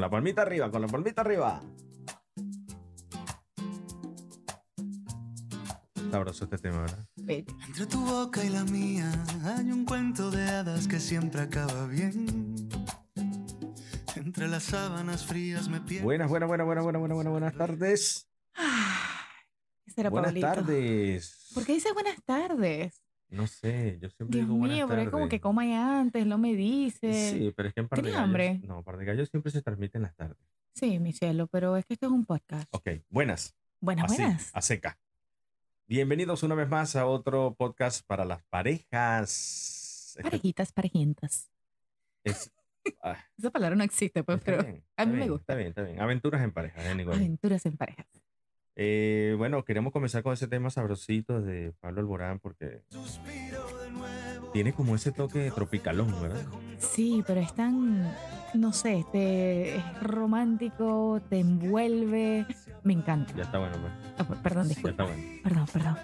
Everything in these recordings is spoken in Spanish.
Con la palmita arriba, con la palmita arriba. Sabroso este tema, ¿verdad? Bello. Entre tu boca y la mía hay un cuento de hadas que siempre acaba bien. Entre las sábanas frías me pierdo. Buenas, buenas, buenas, buenas, buenas, buenas, buenas, buenas tardes. Ese era Buenas Pablito. tardes. ¿Por qué dices buenas tardes? No sé, yo siempre Dios digo buenas mío, pero es como que coma antes, no me dice. Sí, pero es que en Par de ¿Tienes Gallos- hambre? No, Par de Gallos siempre se transmite en las tardes. Sí, mi cielo, pero es que esto es un podcast. Ok, buenas. Buenas, Así, buenas. a seca. Bienvenidos una vez más a otro podcast para las parejas. Este Parejitas, parejientas. es- ah, Esa palabra no existe, pues, está pero bien, a está mí me bien, gusta. Está bien, está bien. Aventuras en pareja, anyway. aventuras en parejas. Eh, bueno, queremos comenzar con ese tema sabrosito de Pablo Alborán porque tiene como ese toque tropicalón, ¿verdad? Sí, pero es tan, no sé, te, es romántico, te envuelve. Me encanta. Ya está bueno, pues. Per- perdón, Ya disculpa. está bueno. Perdón, perdón.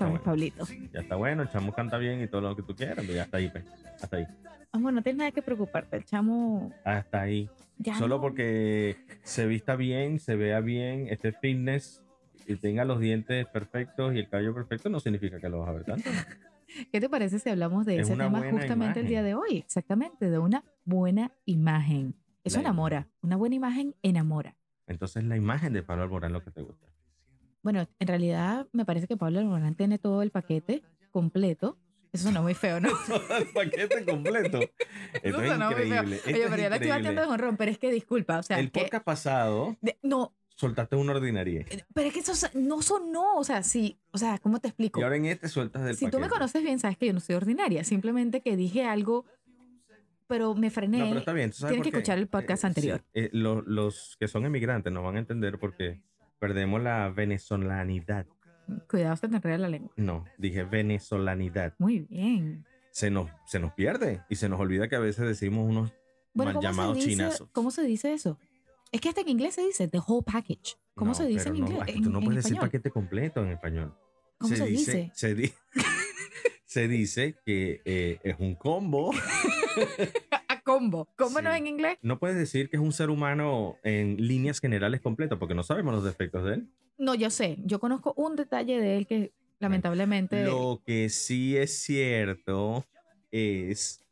Ya bueno. Pablito. Ya está bueno, el chamo canta bien y todo lo que tú quieras, pero ya está ahí, pues. Hasta ahí. Amor, no tienes nada que preocuparte. El chamo Hasta ahí. ya Solo no- porque se vista bien, se vea bien, esté fitness y tenga los dientes perfectos y el cabello perfecto, no significa que lo vas a ver tanto. ¿Qué te parece si hablamos de Es ese tema justamente el día imagen. de hoy? Exactamente, de una buena imagen. Eso La enamora. Una buena imagen enamora. Entonces, la imagen de Pablo Alborán lo que te gusta. Bueno, en realidad me parece que Pablo Alborán tiene todo el paquete completo. Eso suena muy feo, ¿no? Todo el paquete completo. Esto Eso es sonó muy feo. increíble. esto Oye, pero ya le estoy increíble. batiendo de honrón, pero es que disculpa, o sea, El que- podcast pasado de- no, soltaste una ordinaria. pero es que eso so- no sonó, o sea, sí, o sea, ¿cómo te explico? Y ahora en este sueltas del si tú me conoces bien, sabes que yo no soy ordinaria, simplemente que dije algo, pero me frené. No, pero está bien. ¿tú sabes Tienes que escuchar el podcast Eh, anterior. sí, eh, lo- los que son emigrantes nos van a entender porque perdemos la venezolanidad. Cuidado, se te enreda la lengua. No, dije venezolanidad. Muy bien. Se nos, se nos pierde y se nos olvida que a veces decimos unos Bueno, mal ¿cómo se, llamados dice, chinazos. ¿cómo se dice eso? Es que hasta en inglés se dice the whole package. ¿Cómo No, se dice en pero no, inglés? aquí en- tú no en puedes decir español? paquete completo en español. ¿Cómo se dice? Se, di- se dice que eh, es un combo. A combo. ¿Cómo no Sí. en inglés? No puedes decir que es un ser humano en líneas generales completo porque no sabemos los defectos de él. No, yo sé. Yo conozco un detalle de él que lamentablemente. Lo que sí es cierto es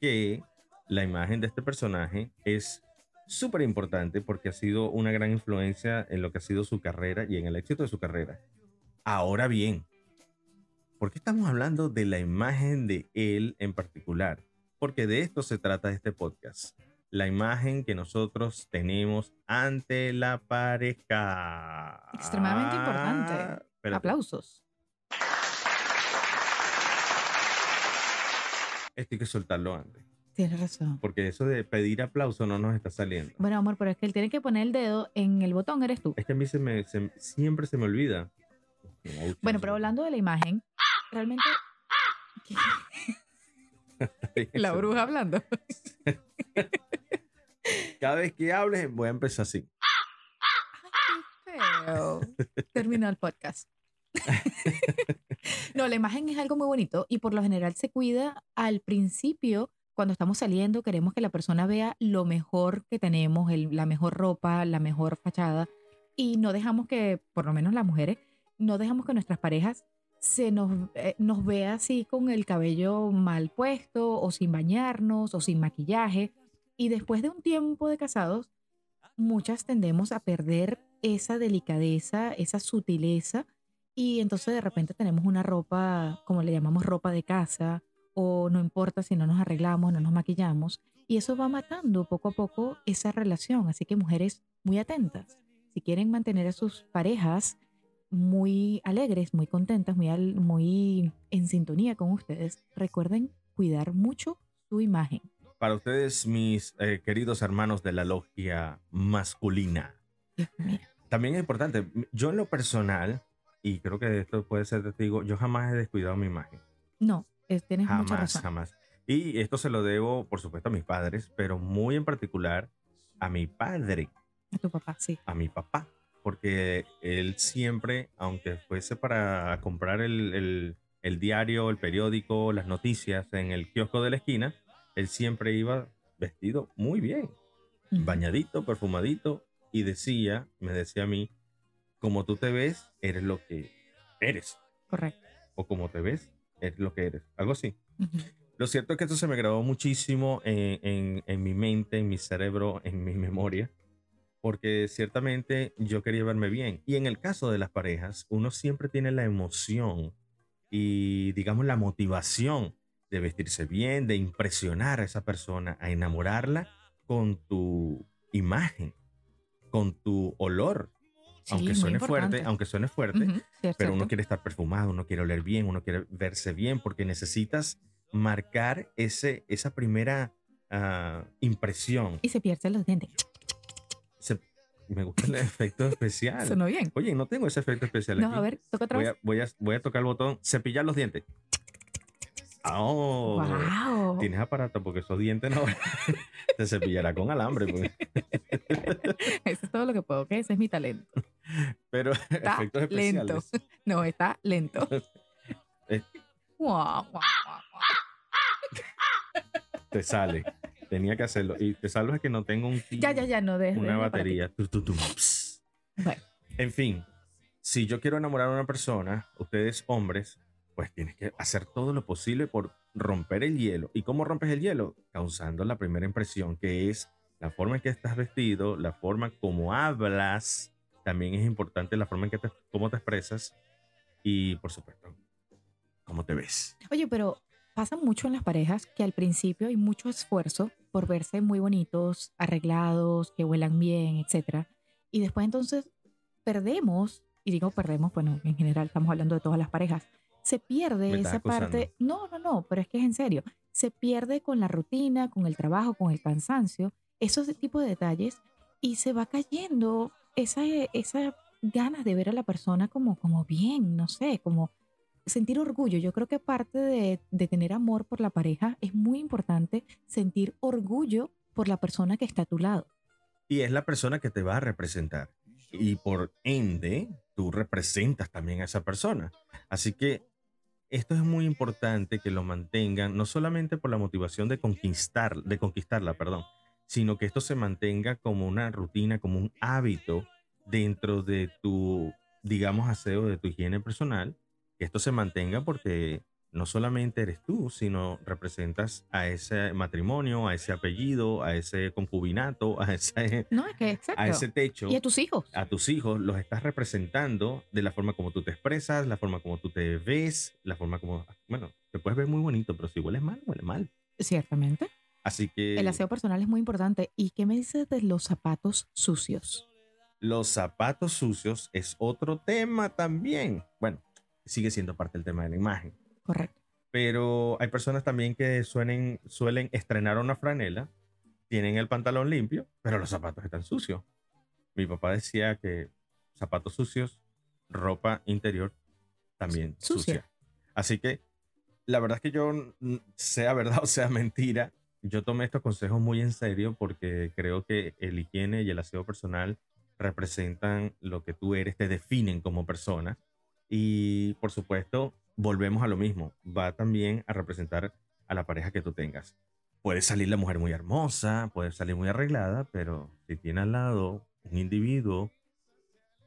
que la imagen de este personaje es súper importante porque ha sido una gran influencia en lo que ha sido su carrera y en el éxito de su carrera. Ahora bien, ¿por qué estamos hablando de la imagen de él en particular? Porque de esto se trata este podcast. La imagen que nosotros tenemos ante la pareja. Extremadamente importante. Espérate. Aplausos. Esto hay que soltarlo antes. Tienes razón. Porque eso de pedir aplauso no nos está saliendo. Bueno, amor, pero es que él tiene que poner el dedo en el botón, eres tú. Es que a mí se me, se- siempre se me olvida. Bueno, pero hablando de la imagen, realmente. La bruja hablando. Cada vez que hables voy a empezar así. Terminó el podcast. no, la imagen es algo muy bonito y por lo general se cuida al principio. Cuando estamos saliendo, queremos que la persona vea lo mejor que tenemos, el- la mejor ropa, la mejor fachada. Y no dejamos que, por lo menos las mujeres, no dejamos que nuestras parejas se nos, eh, nos vea así con el cabello mal puesto o sin bañarnos o sin maquillaje. Y después de un tiempo de casados, muchas tendemos a perder esa delicadeza, esa sutileza y entonces de repente tenemos una ropa, como le llamamos ropa de casa, o no importa si no nos arreglamos, no nos maquillamos, y eso va matando poco a poco esa relación. Así que mujeres muy atentas, si quieren mantener a sus parejas muy alegres, muy contentas, muy, al- muy en sintonía con ustedes, recuerden cuidar mucho su imagen. Para ustedes, mis eh, queridos hermanos de la logia masculina, Dios mío. también es importante. Yo en lo personal, y creo que esto puede ser testigo, yo jamás he descuidado mi imagen. No, tienes mucha Jamás, razón. jamás. Y esto se lo debo, por supuesto, a mis padres, pero muy en particular a mi padre. A tu papá, sí. a mi papá, porque él siempre, aunque fuese para comprar el, el- el diario, el periódico, las noticias en el kiosco de la esquina, él siempre iba vestido muy bien. Bañadito, perfumadito, y decía, me decía a mí, como tú te ves, eres lo que eres. Correcto. O como te ves, eres lo que eres. Algo así. Lo cierto es que esto se me grabó muchísimo en, en- en mi mente, en mi cerebro, en mi memoria, porque ciertamente yo quería verme bien. Y en el caso de las parejas, uno siempre tiene la emoción y, digamos, la motivación de vestirse bien, de impresionar a esa persona, a enamorarla con tu imagen, con tu olor. Sí, aunque suene fuerte, aunque suene fuerte, pero uno quiere estar perfumado, uno quiere oler bien, uno quiere verse bien, porque necesitas marcar ese, esa primera ah, impresión. Y se pierden los dientes. Se- me gusta el efecto especial. Sonó bien. Oye, no tengo ese efecto especial No, aquí. a ver, toca otra voy, vez. a, voy, a, voy a tocar el botón, cepillar los dientes. Oh, wow. tienes aparato porque esos dientes no te cepillará con alambre. pues. Eso es todo lo que puedo, ¿ok? Ese es mi talento. Pero Está efectos lento. especiales. No, está lento. Te sale. Tenía que hacerlo. Y te salvo es que no tengo un Ya, ya, ya, no dejes. una batería. Bueno, En fin, si yo quiero enamorar a una persona, ustedes hombres, pues tienes que hacer todo lo posible por romper el hielo. ¿Y cómo rompes el hielo? Causando la primera impresión, que es la forma en que estás vestido, la forma como hablas. También es importante la forma en que te, cómo te expresas y, por supuesto, cómo te ves. Oye, pero pasa mucho en las parejas que al principio hay mucho esfuerzo por verse muy bonitos, arreglados, que huelan bien, etcétera. Y después entonces perdemos, y digo perdemos, bueno, en general estamos hablando de todas las parejas, se pierde esa parte. No, no, no, pero es que es en serio. Se pierde con la rutina, con el trabajo, con el cansancio, esos tipos de detalles, y se va cayendo esa, esa ganas de ver a la persona como, como bien, no sé, como sentir orgullo. Yo creo que parte de, de tener amor por la pareja es muy importante sentir orgullo por la persona que está a tu lado. y es la persona que te va a representar. Y por ende, tú representas también a esa persona. Así que esto es muy importante que lo mantengan, no solamente por la motivación de conquistar, de conquistarla, perdón, sino que esto se mantenga como una rutina, como un hábito dentro de tu, digamos, aseo, de tu higiene personal. Que esto se mantenga porque no solamente eres tú, sino representas a ese matrimonio, a ese apellido, a ese concubinato, a ese, No, es que exacto. a ese techo, Y a tus hijos. a tus hijos, los estás representando de la forma como tú te expresas, la forma como tú te ves, la forma como, bueno, te puedes ver muy bonito, pero si hueles mal, huele mal. Ciertamente. Así que El aseo personal es muy importante. ¿Y qué me dices de los zapatos sucios? los zapatos sucios es otro tema también. Bueno, sigue siendo parte del tema de la imagen. Correcto. pero hay personas también que suelen, suelen estrenar una franela, tienen el pantalón limpio, pero los zapatos están sucios. Mi papá decía que zapatos sucios, ropa interior también Sucia. sucia. Así que la verdad es que yo, mm, sea verdad o sea mentira, yo tomé estos consejos muy en serio porque creo que el higiene y el aseo personal representan lo que tú eres, te definen como persona. Y por supuesto, volvemos a lo mismo, va también a representar a la pareja que tú tengas. Puede salir la mujer muy hermosa, puede salir muy arreglada, pero si tiene al lado un individuo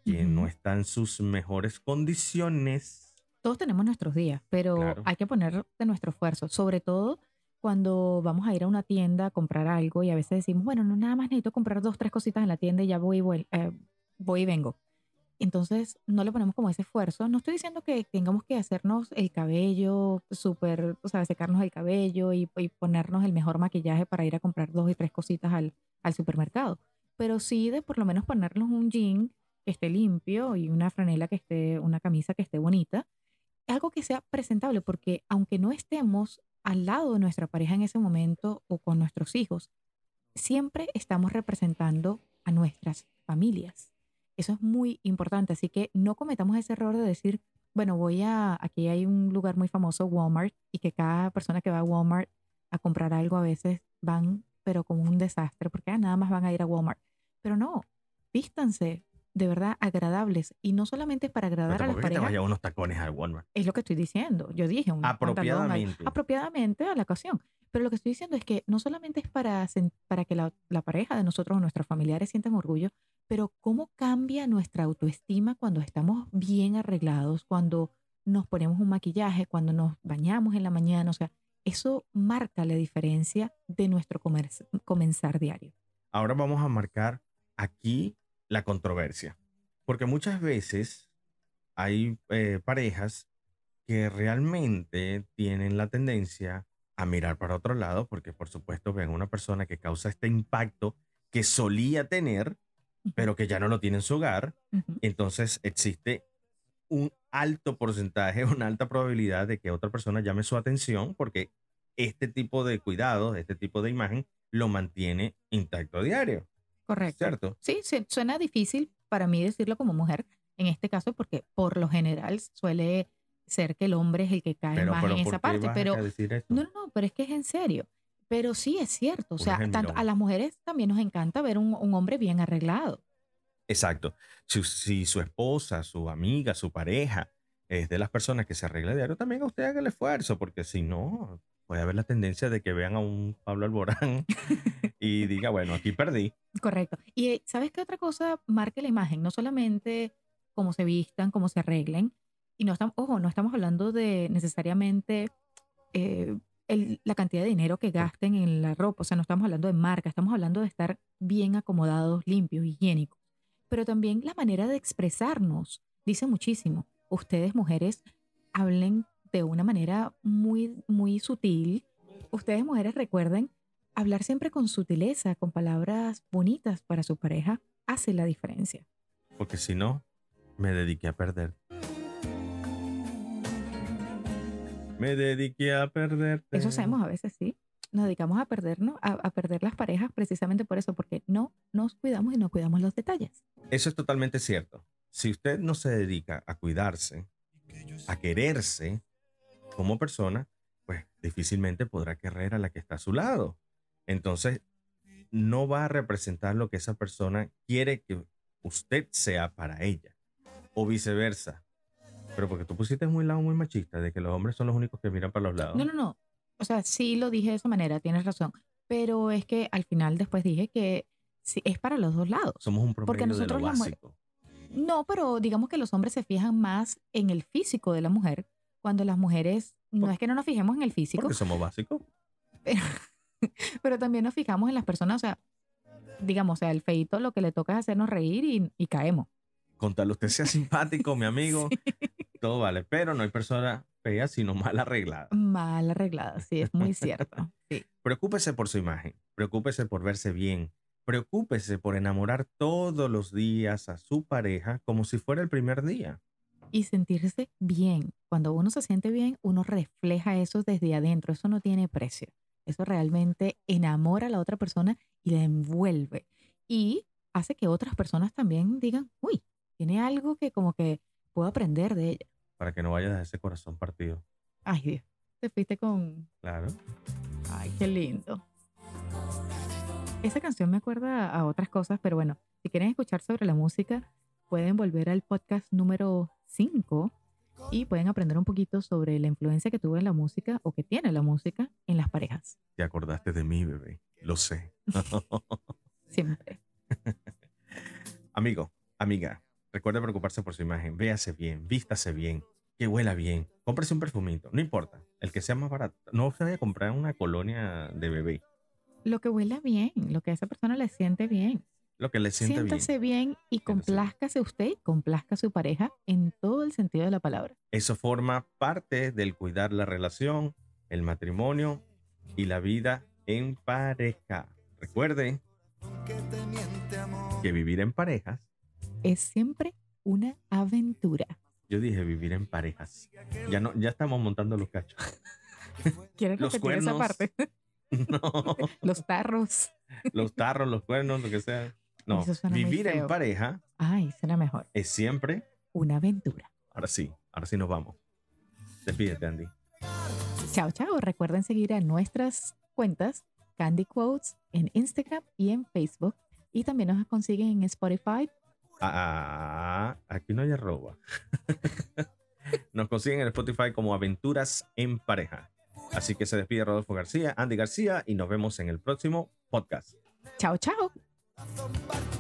que no está en sus mejores condiciones, Todos tenemos nuestros días, pero Claro. hay que poner de nuestro esfuerzo, sobre todo cuando vamos a ir a una tienda a comprar algo y a veces decimos, bueno, no nada más necesito comprar dos, tres cositas en la tienda y ya voy y, vuel- eh, voy y vengo. Entonces no le ponemos como ese esfuerzo. No estoy diciendo que tengamos que hacernos el cabello súper, o sea, secarnos el cabello y, ponernos el mejor maquillaje para ir a comprar dos y tres cositas al, al supermercado, pero sí de por lo menos ponernos un jean que esté limpio y una franela que esté, una camisa que esté bonita algo que sea presentable, porque aunque no estemos al lado de nuestra pareja en ese momento o con nuestros hijos, siempre estamos representando a nuestras familias. Eso es muy importante, así que no cometamos ese error de decir, bueno, voy a, aquí hay un lugar muy famoso, Walmart, y que cada persona que va a Walmart a comprar algo a veces van, pero como un desastre, porque ah, nada más van a ir a Walmart. Pero no, vístanse, de verdad agradables. Y no solamente para agradar a las te parejas, vaya unos tacones al Walmart. es lo que estoy diciendo. Yo dije un Apropiadamente. apropiadamente a la ocasión. Pero lo que estoy diciendo es que no solamente es para, para que la, la pareja de nosotros o nuestros familiares sientan orgullo, pero cómo cambia nuestra autoestima cuando estamos bien arreglados, cuando nos ponemos un maquillaje, cuando nos bañamos en la mañana. O sea, eso marca la diferencia de nuestro comer- comenzar diario. Ahora vamos a marcar aquí la controversia. Porque muchas veces hay eh, parejas que realmente tienen la tendencia a mirar para otro lado porque por supuesto ven una persona que causa este impacto que solía tener, pero que ya no lo tiene en su hogar. Entonces existe un alto porcentaje, una alta probabilidad de que otra persona llame su atención porque este tipo de cuidado, este tipo de imagen, lo mantiene intacto a diario, Correcto. ¿cierto? Sí, sí, suena difícil para mí decirlo como mujer en este caso porque por lo general suele ser que el hombre es el que cae Pero, más pero en ¿por esa parte, pero no, no, no, pero es que es en serio. Pero sí es cierto, o sea, tanto a las mujeres también nos encanta ver un, un hombre bien arreglado. Exacto. Si, si su esposa, su amiga, su pareja es de las personas que se arregla diario, también a usted haga el esfuerzo, porque si no, puede haber la tendencia de que vean a un Pablo Alborán y diga, bueno, aquí perdí. Correcto. Y eh, ¿sabes qué otra cosa marca la imagen? No solamente cómo se vistan, cómo se arreglen, y no estamos, ojo, no estamos hablando de necesariamente eh, el- la cantidad de dinero que gasten en la ropa, o sea, no estamos hablando de marca, estamos hablando de estar bien acomodados, limpios, higiénicos, pero también la manera de expresarnos dice muchísimo. Ustedes, mujeres, hablen de una manera muy, muy sutil. Ustedes, mujeres, recuerden hablar siempre con sutileza, con palabras bonitas para su pareja, hace la diferencia. Porque si no, me dediqué a perder. Me dediqué a perderte. Eso hacemos a veces, sí. Nos dedicamos a perdernos, a, a perder las parejas precisamente por eso, porque no nos cuidamos y no cuidamos los detalles. Eso es totalmente cierto. Si usted no se dedica a cuidarse, a quererse como persona, pues difícilmente podrá querer a la que está a su lado. Entonces, no va a representar lo que esa persona quiere que usted sea para ella. O viceversa. Pero porque tú pusiste muy lado muy machista de que los hombres son los únicos que miran para los lados. No, no, no. O sea, sí lo dije de esa manera, tienes razón. Pero es que al final después dije que sí, es para los dos lados. Somos un Porque promedio de lo nosotros las mujeres- básico. No, pero digamos que los hombres se fijan más en el físico de la mujer, cuando las mujeres, no es que no nos fijemos en el físico, Porque somos básicos. pero, pero también nos fijamos en las personas, o sea, digamos, o sea, el feito lo que le toca es hacernos reír y, y caemos. Con tal usted sea simpático, mi amigo, todo vale. Pero no hay persona fea, sino mal arreglada. Mal arreglada, sí, es muy cierto. Sí. Preocúpese por su imagen, preocúpese por verse bien, preocúpese por enamorar todos los días a su pareja como si fuera el primer día. Y sentirse bien. Cuando uno se siente bien, uno refleja eso desde adentro. Eso no tiene precio. Eso realmente enamora a la otra persona y la envuelve. Y hace que otras personas también digan, uy, tiene algo que como que puedo aprender de ella. Para que no vayas a ese corazón partido. Ay, Dios. Te fuiste con... Claro. Ay, qué lindo. Esa canción me acuerda a otras cosas, pero bueno, si quieren escuchar sobre la música, pueden volver al podcast número 5 y pueden aprender un poquito sobre la influencia que tuvo en la música o que tiene la música en las parejas. Te acordaste de mí, bebé. Lo sé. Siempre. Amigo, amiga, recuerde preocuparse por su imagen. Véase bien, vístase bien, que huela bien. Cómprese un perfumito, no importa. El que sea más barato. No se vaya a comprar una colonia de bebé. Lo que huela bien, lo que a esa persona le siente bien. Lo que le siente bien. Siéntase bien, y bien. complázcase usted y complazca a su pareja en todo el sentido de la palabra. Eso forma parte del cuidar la relación, el matrimonio y la vida en pareja. Recuerde que vivir en parejas, Es siempre una aventura. yo dije vivir en parejas. Ya no, ya estamos montando los cachos. ¿Quieres Los repetir esa cuernos. parte? No, Los tarros. los tarros, los cuernos, lo que sea. No, vivir en pareja Ay, será mejor. es siempre. Una aventura. Ahora sí, ahora sí nos vamos. Despídete, Andy. Chao, chao. Recuerden seguir a nuestras cuentas Candy Quotes en Instagram y en Facebook. Y también nos consiguen en Spotify Ah, aquí no hay arroba. Nos consiguen en Spotify como Aventuras en Pareja. Así que se despide Rodolfo García, Andy García y nos vemos en el próximo podcast. Chao, chao. Somebody